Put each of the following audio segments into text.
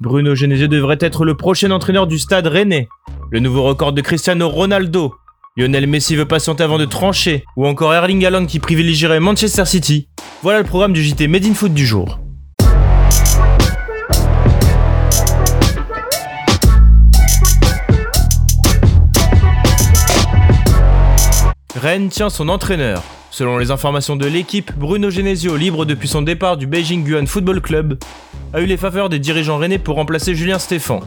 Bruno Genesio devrait être le prochain entraîneur du stade rennais. Le nouveau record de Cristiano Ronaldo. Lionel Messi veut patienter avant de trancher. Ou encore Erling Haaland qui privilégierait Manchester City. Voilà le programme du JT Made in Foot du jour. Rennes tient son entraîneur. Selon les informations de l'équipe, Bruno Genesio, libre depuis son départ du Beijing Guan Football Club, a eu les faveurs des dirigeants rennais pour remplacer Julien Stéphan.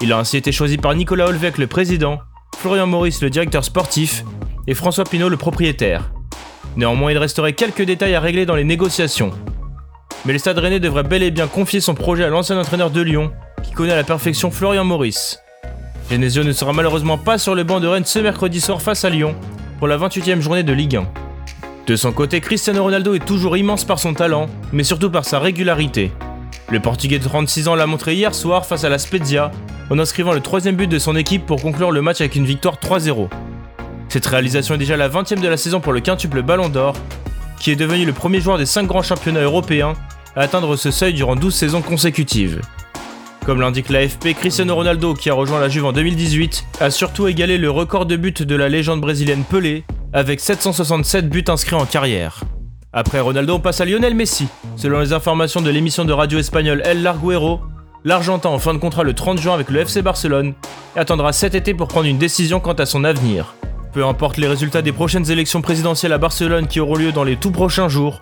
Il a ainsi été choisi par Nicolas Olvec, le président, Florian Maurice, le directeur sportif, et François Pinault, le propriétaire. Néanmoins, il resterait quelques détails à régler dans les négociations. Mais le Stade Rennais devrait bel et bien confier son projet à l'ancien entraîneur de Lyon, qui connaît à la perfection Florian Maurice. Genesio ne sera malheureusement pas sur le banc de Rennes ce mercredi soir face à Lyon, pour la 28e journée de Ligue 1. De son côté, Cristiano Ronaldo est toujours immense par son talent, mais surtout par sa régularité. Le Portugais de 36 ans l'a montré hier soir face à la Spezia, en inscrivant le troisième but de son équipe pour conclure le match avec une victoire 3-0. Cette réalisation est déjà la 20e de la saison pour le quintuple Ballon d'Or, qui est devenu le premier joueur des 5 grands championnats européens à atteindre ce seuil durant 12 saisons consécutives. Comme l'indique l'AFP, Cristiano Ronaldo, qui a rejoint la Juve en 2018, a surtout égalé le record de buts de la légende brésilienne Pelé, avec 767 buts inscrits en carrière. Après Ronaldo, on passe à Lionel Messi. Selon les informations de l'émission de radio espagnole El Larguero, l'Argentin en fin de contrat le 30 juin avec le FC Barcelone attendra cet été pour prendre une décision quant à son avenir. Peu importe les résultats des prochaines élections présidentielles à Barcelone qui auront lieu dans les tout prochains jours,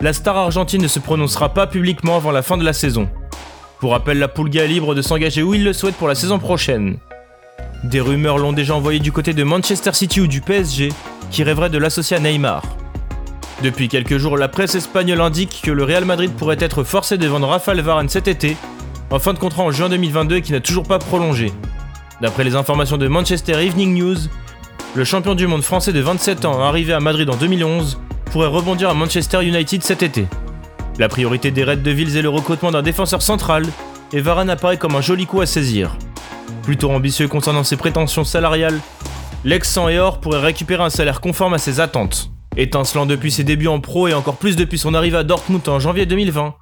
la star argentine ne se prononcera pas publiquement avant la fin de la saison. Pour rappel, la Pulga est libre de s'engager où il le souhaite pour la saison prochaine. Des rumeurs l'ont déjà envoyé du côté de Manchester City ou du PSG, qui rêverait de l'associer à Neymar. Depuis quelques jours, la presse espagnole indique que le Real Madrid pourrait être forcé de vendre Rafael Varane cet été, en fin de contrat en juin 2022 et qui n'a toujours pas prolongé. D'après les informations de Manchester Evening News, le champion du monde français de 27 ans arrivé à Madrid en 2011 pourrait rebondir à Manchester United cet été. La priorité des Reds de Villes est le recrutement d'un défenseur central, et Varane apparaît comme un joli coup à saisir. Plutôt ambitieux concernant ses prétentions salariales, l'ex-sang et or pourrait récupérer un salaire conforme à ses attentes. Étincelant depuis ses débuts en pro et encore plus depuis son arrivée à Dortmund en janvier 2020,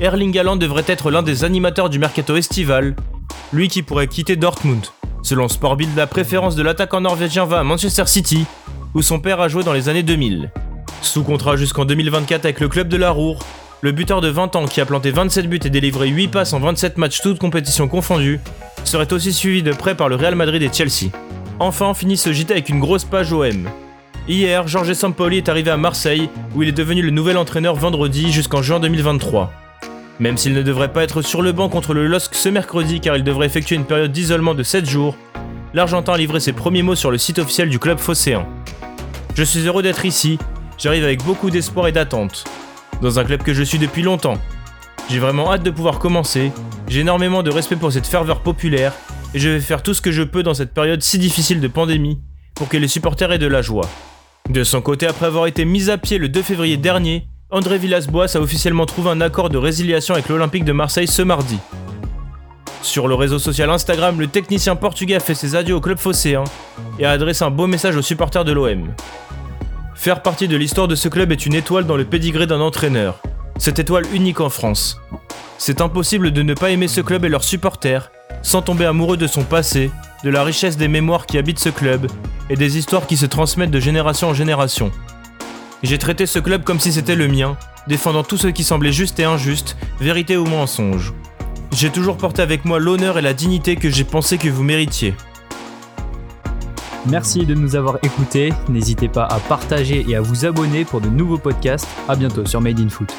Erling Haaland devrait être l'un des animateurs du mercato estival, lui qui pourrait quitter Dortmund. Selon Sportbild, la préférence de l'attaquant norvégien va à Manchester City, où son père a joué dans les années 2000. Sous contrat jusqu'en 2024 avec le club de la Roure, le buteur de 20 ans qui a planté 27 buts et délivré 8 passes en 27 matchs toutes compétitions confondues, serait aussi suivi de près par le Real Madrid et Chelsea. Enfin, finit ce JT avec une grosse page OM. Hier, Georges Sampoli est arrivé à Marseille, où il est devenu le nouvel entraîneur vendredi jusqu'en juin 2023. Même s'il ne devrait pas être sur le banc contre le LOSC ce mercredi car il devrait effectuer une période d'isolement de 7 jours, l'Argentin a livré ses premiers mots sur le site officiel du club phocéen. Je suis heureux d'être ici, j'arrive avec beaucoup d'espoir et d'attente. Dans un club que je suis depuis longtemps. J'ai vraiment hâte de pouvoir commencer, j'ai énormément de respect pour cette ferveur populaire, et je vais faire tout ce que je peux dans cette période si difficile de pandémie pour que les supporters aient de la joie. De son côté, après avoir été mis à pied le 2 février dernier, André Villas-Boas a officiellement trouvé un accord de résiliation avec l'Olympique de Marseille ce mardi. Sur le réseau social Instagram, le technicien portugais a fait ses adieux au club phocéen et a adressé un beau message aux supporters de l'OM. Faire partie de l'histoire de ce club est une étoile dans le pédigré d'un entraîneur. Cette étoile unique en France. C'est impossible de ne pas aimer ce club et leurs supporters, sans tomber amoureux de son passé, de la richesse des mémoires qui habitent ce club et des histoires qui se transmettent de génération en génération. J'ai traité ce club comme si c'était le mien, défendant tout ce qui semblait juste et injuste, vérité ou mensonge. J'ai toujours porté avec moi l'honneur et la dignité que j'ai pensé que vous méritiez. Merci de nous avoir écoutés. N'hésitez pas à partager et à vous abonner pour de nouveaux podcasts. A bientôt sur Made in Foot.